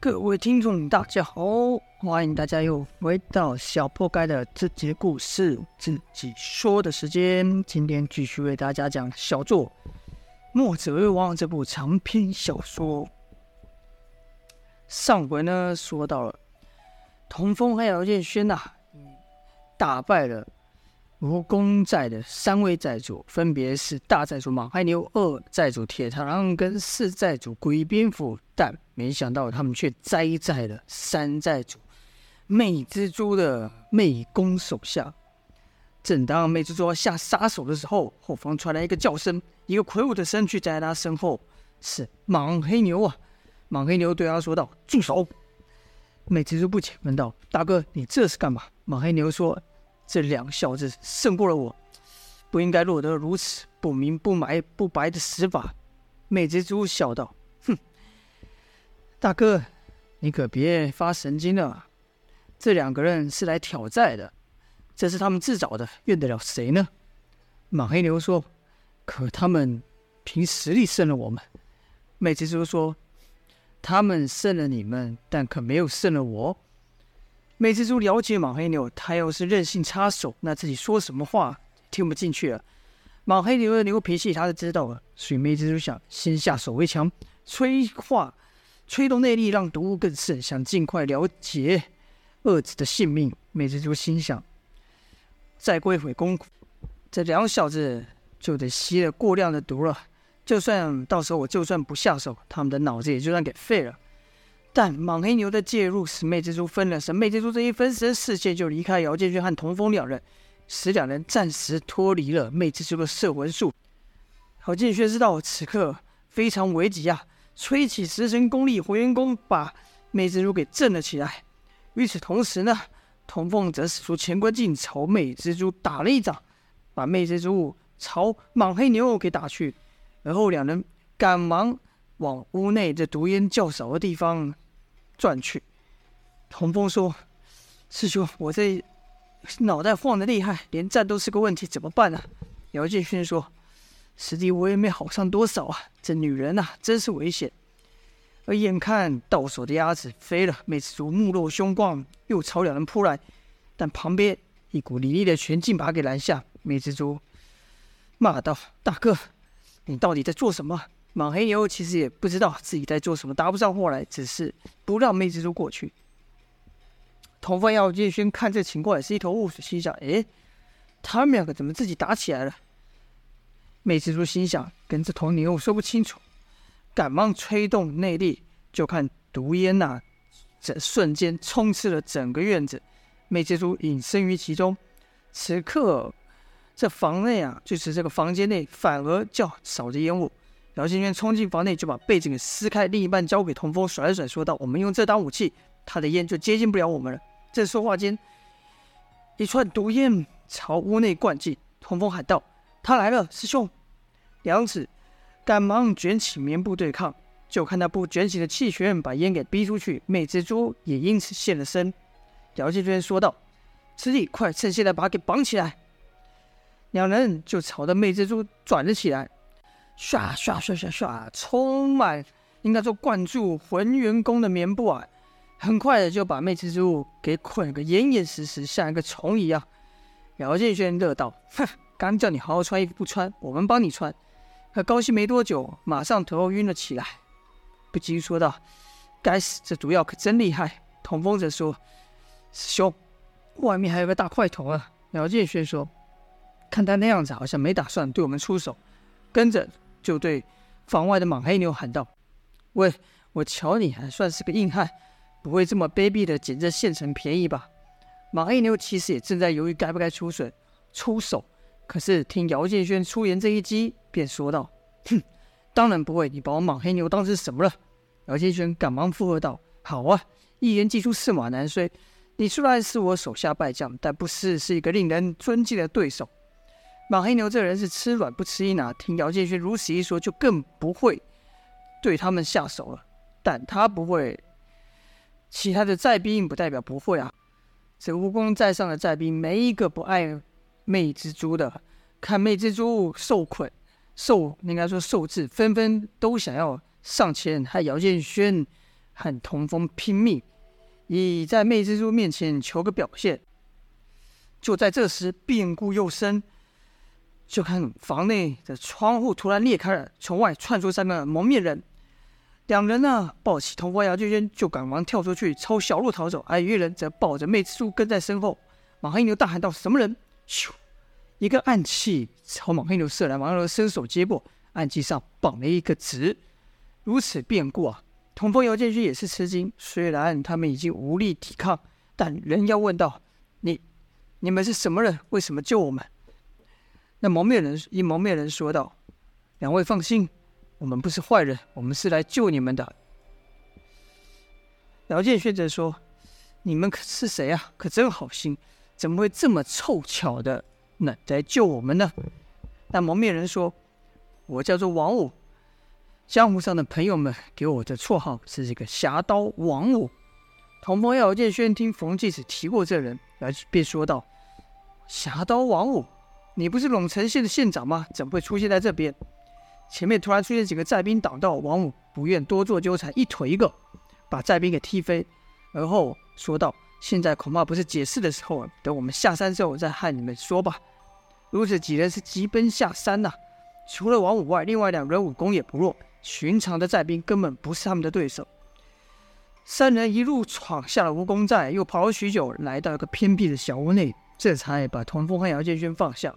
各位听众，大家好，欢迎大家又回到小破盖的这节故事自己说的时间。今天继续为大家讲小作《墨者为王》这部长篇小说。上回呢，说到了童风和姚建轩呐、啊，打败了蜈蚣寨的三位寨主，分别是大寨主马海牛、二寨主铁螳螂跟四寨主鬼蝙蝠。但没想到，他们却栽在了山寨主魅蜘蛛的魅弓手下。正当魅蜘蛛要下杀手的时候，后方传来一个叫声，一个魁梧的身躯在他身后，是莽黑牛啊！莽黑牛对他说道：“住手！”魅蜘蛛不解问道：“大哥，你这是干嘛？”莽黑牛说：“这两小子胜过了我，不应该落得如此不明不白不白的死法。”魅蜘蛛笑道。大哥，你可别发神经了。这两个人是来挑债的，这是他们自找的，怨得了谁呢？马黑牛说：“可他们凭实力胜了我们。”魅蜘蛛说：“他们胜了你们，但可没有胜了我。”魅蜘蛛了解马黑牛，他要是任性插手，那自己说什么话听不进去了。马黑牛的牛脾气他是知道的，所以魅蜘蛛想先下手为强，催化。催动内力，让毒物更盛，想尽快了结二子的性命。魅蜘蛛心想：再过一会功夫，这两小子就得吸了过量的毒了。就算到时候我就算不下手，他们的脑子也就算给废了。但莽黑牛的介入使魅蜘蛛分了神，魅蜘蛛这一分神，视线就离开姚建勋和童风两人，使两人暂时脱离了魅蜘蛛的摄魂术。姚建勋知道此刻非常危急啊！吹起十神功力回元功，把魅蜘蛛给震了起来。与此同时呢，童凤则使出乾坤镜朝魅蜘蛛打了一掌，把魅蜘蛛朝莽黑牛给打去。而后两人赶忙往屋内这毒烟较少的地方转去。童风说：“师兄，我这脑袋晃得厉害，连站都是个问题，怎么办呢、？”姚建勋说。实际我也没好上多少啊！这女人呐、啊，真是危险。而眼看到手的鸭子飞了，妹蜘蛛目露凶光，又朝两人扑来。但旁边一股凌厉的拳劲把他给拦下。妹蜘蛛骂道：“大哥，你到底在做什么？”莽黑牛其实也不知道自己在做什么，答不上话来，只是不让妹蜘蛛过去。童风姚建勋看这情况也是一头雾水，心想：“哎，他们两个怎么自己打起来了？”妹蜘蛛心想：“跟这头牛说不清楚。”赶忙催动内力，就看毒烟呐、这瞬间充斥了整个院子。妹蜘蛛隐身于其中。此刻，这房内啊，就是这个房间内，反而较少着烟雾。姚建轩冲进房内，就把被子给撕开，另一半交给童风，甩了甩，说道：“我们用这当武器，他的烟就接近不了我们了。”正说话间，一串毒烟朝屋内灌进。童风喊道：“他来了，师兄！”梁子赶忙卷起棉布对抗，就看那布卷起的气旋把烟给逼出去，魅蜘蛛也因此现了身。姚建军说道：“师弟，快趁现在把他给绑起来！”两人就朝着魅蜘蛛转了起来，唰唰唰唰唰，充满应该说灌注浑元功的棉布啊，很快的就把魅蜘蛛给捆个严严实实，像一个虫一样。姚建轩乐道：“哼，刚叫你好好穿衣服不穿，我们帮你穿。”可高兴没多久，马上头晕了起来，不禁说道：“该死，这毒药可真厉害。”童风则说：“师兄，外面还有个大块头啊。”苗建轩说：“看他那样子，好像没打算对我们出手。”跟着就对房外的莽黑牛喊道：“喂，我瞧你还算是个硬汉，不会这么卑鄙的捡这现成便宜吧？”莽黑牛其实也正在犹豫该不该出手，出手。可是听姚建轩出言这一击，便说道：“哼，当然不会，你把我莽黑牛当成什么了？”姚建轩赶忙附和道：“好啊，一言既出，驷马难追。你虽然是我手下败将，但不是是一个令人尊敬的对手。莽黑牛这人是吃软不吃硬啊！听姚建轩如此一说，就更不会对他们下手了。但他不会，其他的寨兵不代表不会啊！这蜈蚣寨上的寨兵，没一个不爱。”魅蜘蛛的，看魅蜘蛛受困，受应该说受制，纷纷都想要上前，和姚建轩和童风拼命，以在魅蜘蛛面前求个表现。就在这时，变故又生，就看房内的窗户突然裂开了，从外窜出三个蒙面人。两人呢，抱起童风、姚建轩，就赶忙跳出去，朝小路逃走。而一人则抱着魅蜘蛛跟在身后。莽黑牛大喊道：“什么人？”咻，一个暗器朝莽黑牛射来，莽黑牛伸手接过，暗器上绑了一个纸。如此变故啊！同风、姚建勋也是吃惊。虽然他们已经无力抵抗，但仍要问道：“你、你们是什么人？为什么救我们？”那蒙面人一蒙面人说道：“两位放心，我们不是坏人，我们是来救你们的。”姚建勋则说：“你们可是谁啊？可真好心，怎么会这么凑巧的那来救我们呢？”那蒙面人说：“我叫做王五。”江湖上的朋友们给我的绰号是这个侠刀王五。童风、姚建轩听冯继子提过这人，而便说道：“侠刀王五，你不是陇城县的县长吗？怎么会出现在这边？”前面突然出现几个寨兵挡道，王五不愿多做纠缠，一腿一个把寨兵给踢飞，而后说道：“现在恐怕不是解释的时候，等我们下山之后再和你们说吧。”如此几人是急奔下山呐、除了王五外，另外两人武功也不弱。寻常的寨兵根本不是他们的对手。三人一路闯下了蜈蚣寨，又跑了许久，来到一个偏僻的小屋内，这才把童风和姚建轩放下。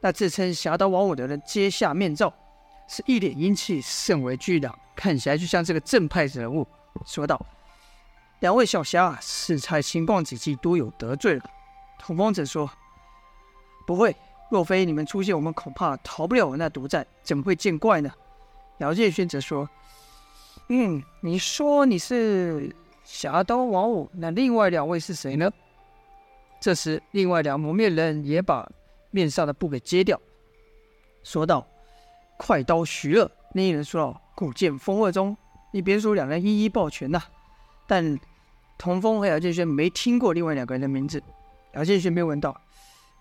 那自称侠刀王五的人揭下面罩，是一脸英气，甚为巨大，看起来就像这个正派人物，说道：“两位小侠，是才情况几记，多有得罪了。”童风则说：“不会，若非你们出现，我们恐怕逃不了我那毒寨，怎么会见怪呢？”姚建勋则说：“嗯，你说你是侠刀王五，那另外两位是谁呢？”这时，另外两蒙面人也把面上的布给揭掉，说道：“快刀徐乐。”另一人说道：“古剑风二中。”你别说，两人一一抱拳呐、啊。但童风和姚建轩没听过另外两个人的名字。姚建轩便问道：“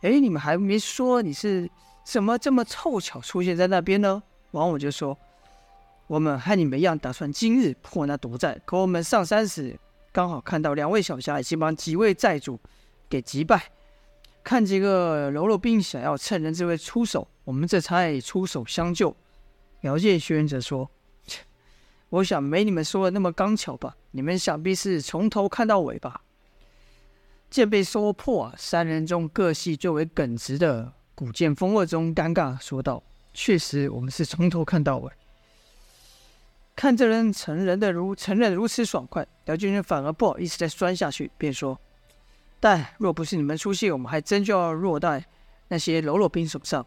哎，你们还没说你是怎么这么凑巧出现在那边呢？”王五就说。我们和你们一样，打算今日破那毒寨。可我们上山时，刚好看到两位小侠已经把几位寨主给击败。看几个喽啰兵想要趁人之危出手，我们这才出手相救。姚建轩则说：“，我想没你们说的那么刚巧吧？你们想必是从头看到尾吧？”见被说破，三人中个性最为耿直的古剑风二中尴尬说道：“确实，我们是从头看到尾。”看这人承认的如承认如此爽快，姚建军反而不好意思再钻下去，便说：“但若不是你们出现，我们还真就要落在那些喽啰兵手上。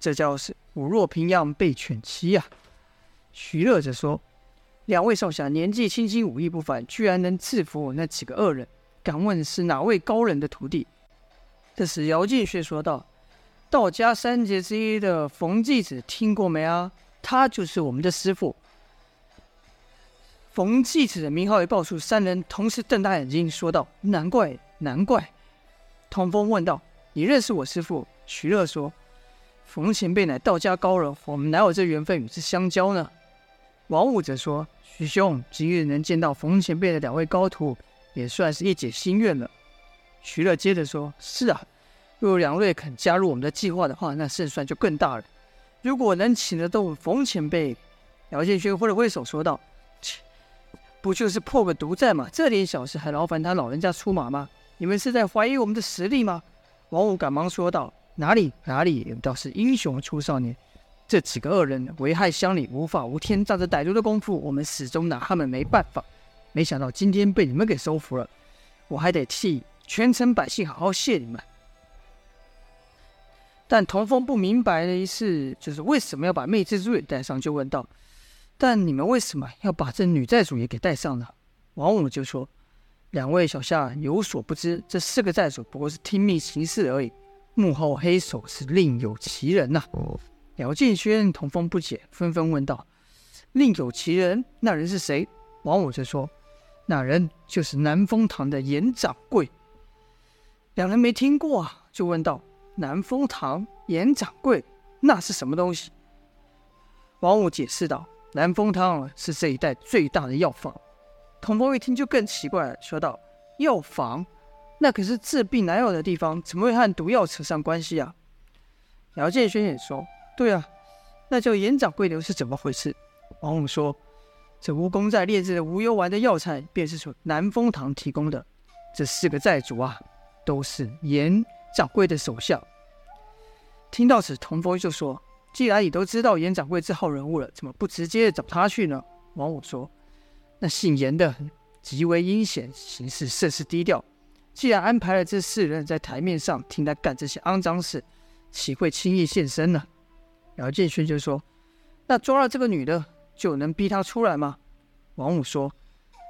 这叫是虎落平阳被犬欺呀。”徐乐则说：“两位少侠年纪轻轻，武艺不凡，居然能制服我那几个恶人，敢问是哪位高人的徒弟？”这时姚建勋说道：“道家三杰之一的冯继子听过没啊？他就是我们的师傅。”冯继子的名号一报出，三人同时瞪大眼睛，说道：“难怪，难怪。”童风问道：“你认识我师傅？”徐乐说：“冯前辈乃道家高人，我们哪有这缘分与之相交呢？”王五则说：“徐兄，今日能见到冯前辈的两位高徒，也算是一解心愿了。”徐乐接着说：“是啊，若两位肯加入我们的计划的话，那胜算就更大了。如果能请得动冯前辈，姚建勋挥了挥手说道。”切不就是破个毒寨吗？这点小事还劳烦他老人家出马吗？你们是在怀疑我们的实力吗？王五赶忙说道：“哪里哪里，倒是英雄出少年。这几个恶人危害乡里，无法无天，仗着歹毒的功夫，我们始终拿他们没办法。没想到今天被你们给收服了，我还得替全城百姓好好谢你们。”但童风不明白的是，就是为什么要把魅蜘蛛也带上，就问道。但你们为什么要把这女债主也给带上呢？王五就说：“两位小夏有所不知，这四个债主不过是听命行事而已，幕后黑手是另有其人呐、”姚建轩、童风不解，纷纷问道：“另有其人？那人是谁？”王五就说：“那人就是南风堂的严掌柜。”两人没听过啊，就问道：“南风堂严掌柜，那是什么东西？”王五解释道。南风堂是这一带最大的药房，童风一听就更奇怪了，说道：“药房，那可是治病拿药的地方，怎么会和毒药扯上关系啊？”姚建轩也说：“对啊，那叫严掌柜的又是怎么回事？”王五说：“这蜈蚣寨炼制的无忧丸的药材，便是从南风堂提供的。这四个寨主啊，都是严掌柜的手下。”听到此，童风就说：“既然你都知道严掌柜这号人物了，怎么不直接找他去呢？”王五说。那姓严的极为阴险，行事甚是低调。既然安排了这四人在台面上听他干这些肮脏事，岂会轻易现身呢？姚建勋就说：“那抓了这个女的，就能逼她出来吗？”王五说：“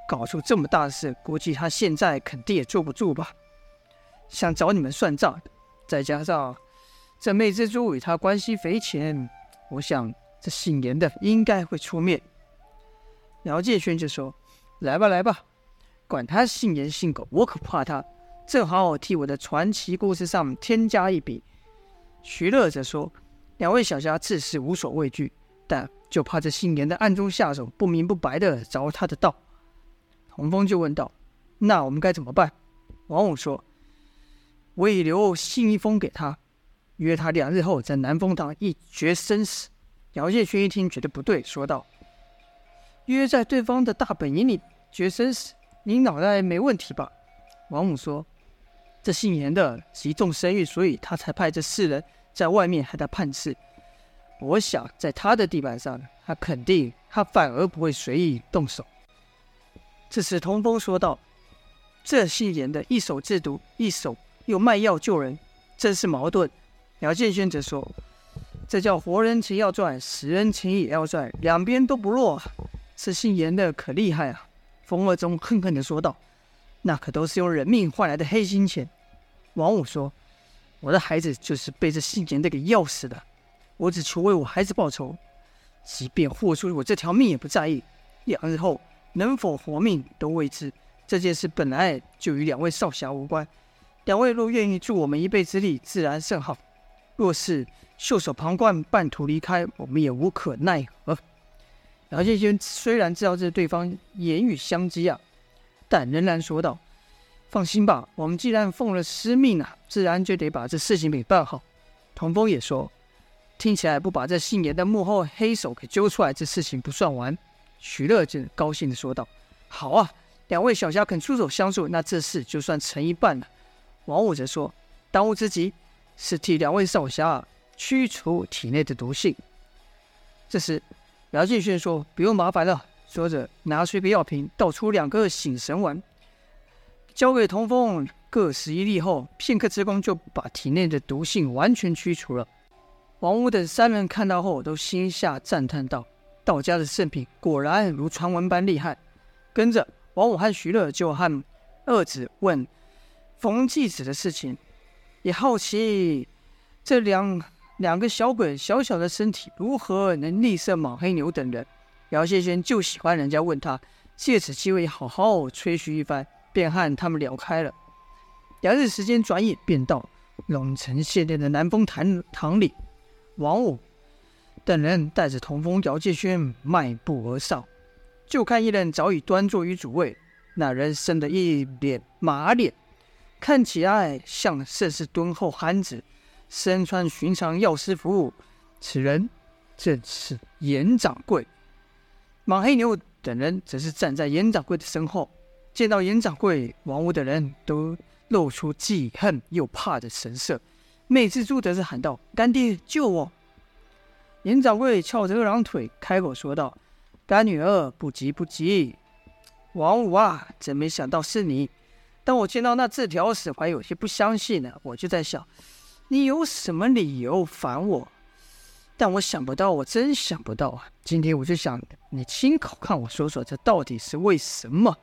搞出这么大的事，估计她现在肯定也坐不住吧。想找你们算账，再加上这妹蜘蛛与他关系匪浅，我想这姓严的应该会出面。”姚建轩就说：“来吧，来吧，管他姓严姓狗，我可不怕他。正好我替我的传奇故事上添加一笔。”徐乐则说：“两位小侠自是无所畏惧，但就怕这姓严的暗中下手，不明不白的着他的道。”洪峰就问道：“那我们该怎么办？”王五说：“我已留信一封给他，约他两日后在南风堂一决生死。”姚建轩一听觉得不对，说道。约在对方的大本营里决生死，你脑袋没问题吧？王五说：“这姓严的极重声誉，所以他才派这四人在外面害他判事。我想在他的地盘上，他肯定他反而不会随意动手。”这时童风说道：“这姓严的一手制毒，一手又卖药救人，真是矛盾。”姚建轩则说：“这叫活人钱要赚，死人钱也要赚，两边都不落。”这姓严的可厉害啊！风二中恨恨地说道：“那可都是用人命换来的黑心钱。”王五说：“我的孩子就是被这姓严的给要死的，我只求为我孩子报仇，即便豁出我这条命也不在意。两日后能否活命都未知。这件事本来就与两位少侠无关，两位若愿意助我们一臂之力，自然甚好；若是袖手旁观，半途离开，我们也无可奈何。”姚建轩虽然知道这对方言语相激啊，但仍然说道：“放心吧，我们既然奉了师命啊，自然就得把这事情给办好。”童风也说：“听起来不把这姓严的幕后黑手给揪出来，这事情不算完。”徐乐就高兴地说道：“好啊，两位小侠肯出手相助，那这事就算成一半了。”王五则说：“当务之急是替两位少侠驱除体内的毒性。”这时。苗建轩说：“不用麻烦了。”说着，拿出一个药瓶，倒出两个醒神丸，交给童风，各十一粒后，片刻之功就把体内的毒性完全驱除了。王五等三人看到后，都心下赞叹道：“道家的圣品果然如传闻般厉害。”跟着，王五和徐乐就和二子问冯继子的事情，也好奇这两。两个小鬼小小的身体如何能力胜莽黑牛等人？姚谢轩就喜欢人家问他，借此机会好好吹嘘一番，便和他们聊开了。两日时间转眼便到，龙城县内的南风堂堂里，王五等人带着童风、姚建轩迈步而上，就看一人早已端坐于主位，那人生得一脸马脸，看起来像甚是敦厚憨子。身穿寻常药师服，此人正是严掌柜。马黑牛等人则是站在严掌柜的身后。见到严掌柜，王五的人都露出既恨又怕的神色。魅蜘蛛则是喊道：“干爹，救我！”严掌柜翘着二郎腿，开口说道：“干女儿，不急不急。王五啊，真没想到是你。当我见到那字条时，还有些不相信呢。我就在想。”你有什么理由烦我？但我想不到，我真想不到啊！今天我就想你亲口看我说说，这到底是为什么？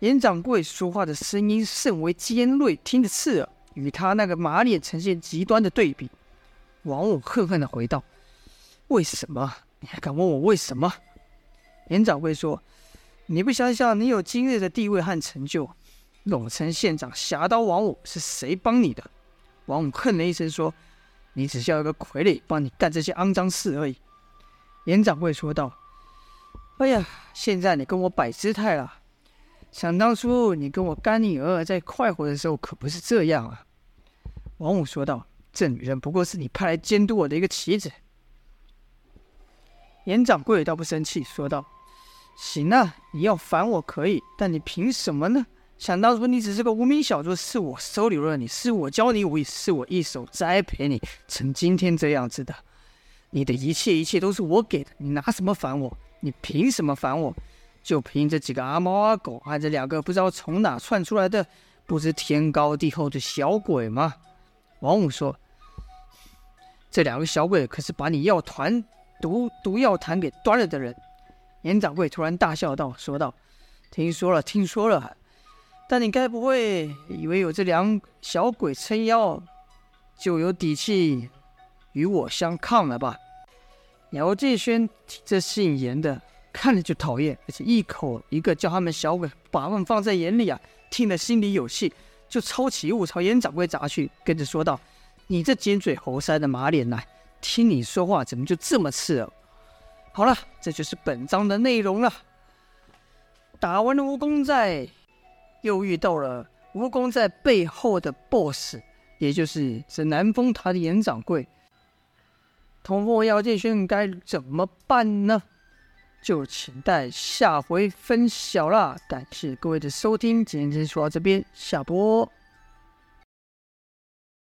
严掌柜说话的声音甚为尖锐，听得刺耳，与他那个马脸呈现极端的对比。王五恨恨地回道：“为什么？你还敢问我为什么？”严掌柜说：“你不想想，你有今日的地位和成就，陇城县长侠刀王五是谁帮你的？”王五哼了一声说：“你只需要一个傀儡帮你干这些肮脏事而已。”严掌柜说道：“哎呀，现在你跟我摆姿态了，想当初你跟我干女儿在快活的时候，可不是这样啊。”王五说道：“这女人不过是你派来监督我的一个棋子。”严掌柜倒不生气，说道：“行啊，你要烦我可以，但你凭什么呢？想当初你只是个无名小卒，是我收留了你，是我教你武艺，是我一手栽培你成今天这样子的。你的一切一切都是我给的，你拿什么烦我？你凭什么烦我？就凭这几个阿猫阿狗，还有这两个不知道从哪窜出来的不知天高地厚的小鬼吗？”王五说：“这两个小鬼可是把你药团。”毒毒药坛给端了的人，严掌柜突然大笑道：“说道，听说了，听说了，但你该不会以为有这两小鬼撑腰，就有底气与我相抗了吧？”姚继轩这姓严的看着就讨厌，而且一口一个叫他们小鬼，把他们放在眼里啊，听得心里有气，就抄起物朝严掌柜砸去，跟着说道：“你这尖嘴猴腮的马脸来！”听你说话怎么就这么刺耳？好了，这就是本章的内容了。打完了蜈蚣寨，又遇到了蜈蚣寨背后的 BOSS，也就是这南风塔的严掌柜。童风姚建勋该怎么办呢？就请待下回分晓啦。感谢各位的收听，今天就说到这边，下播。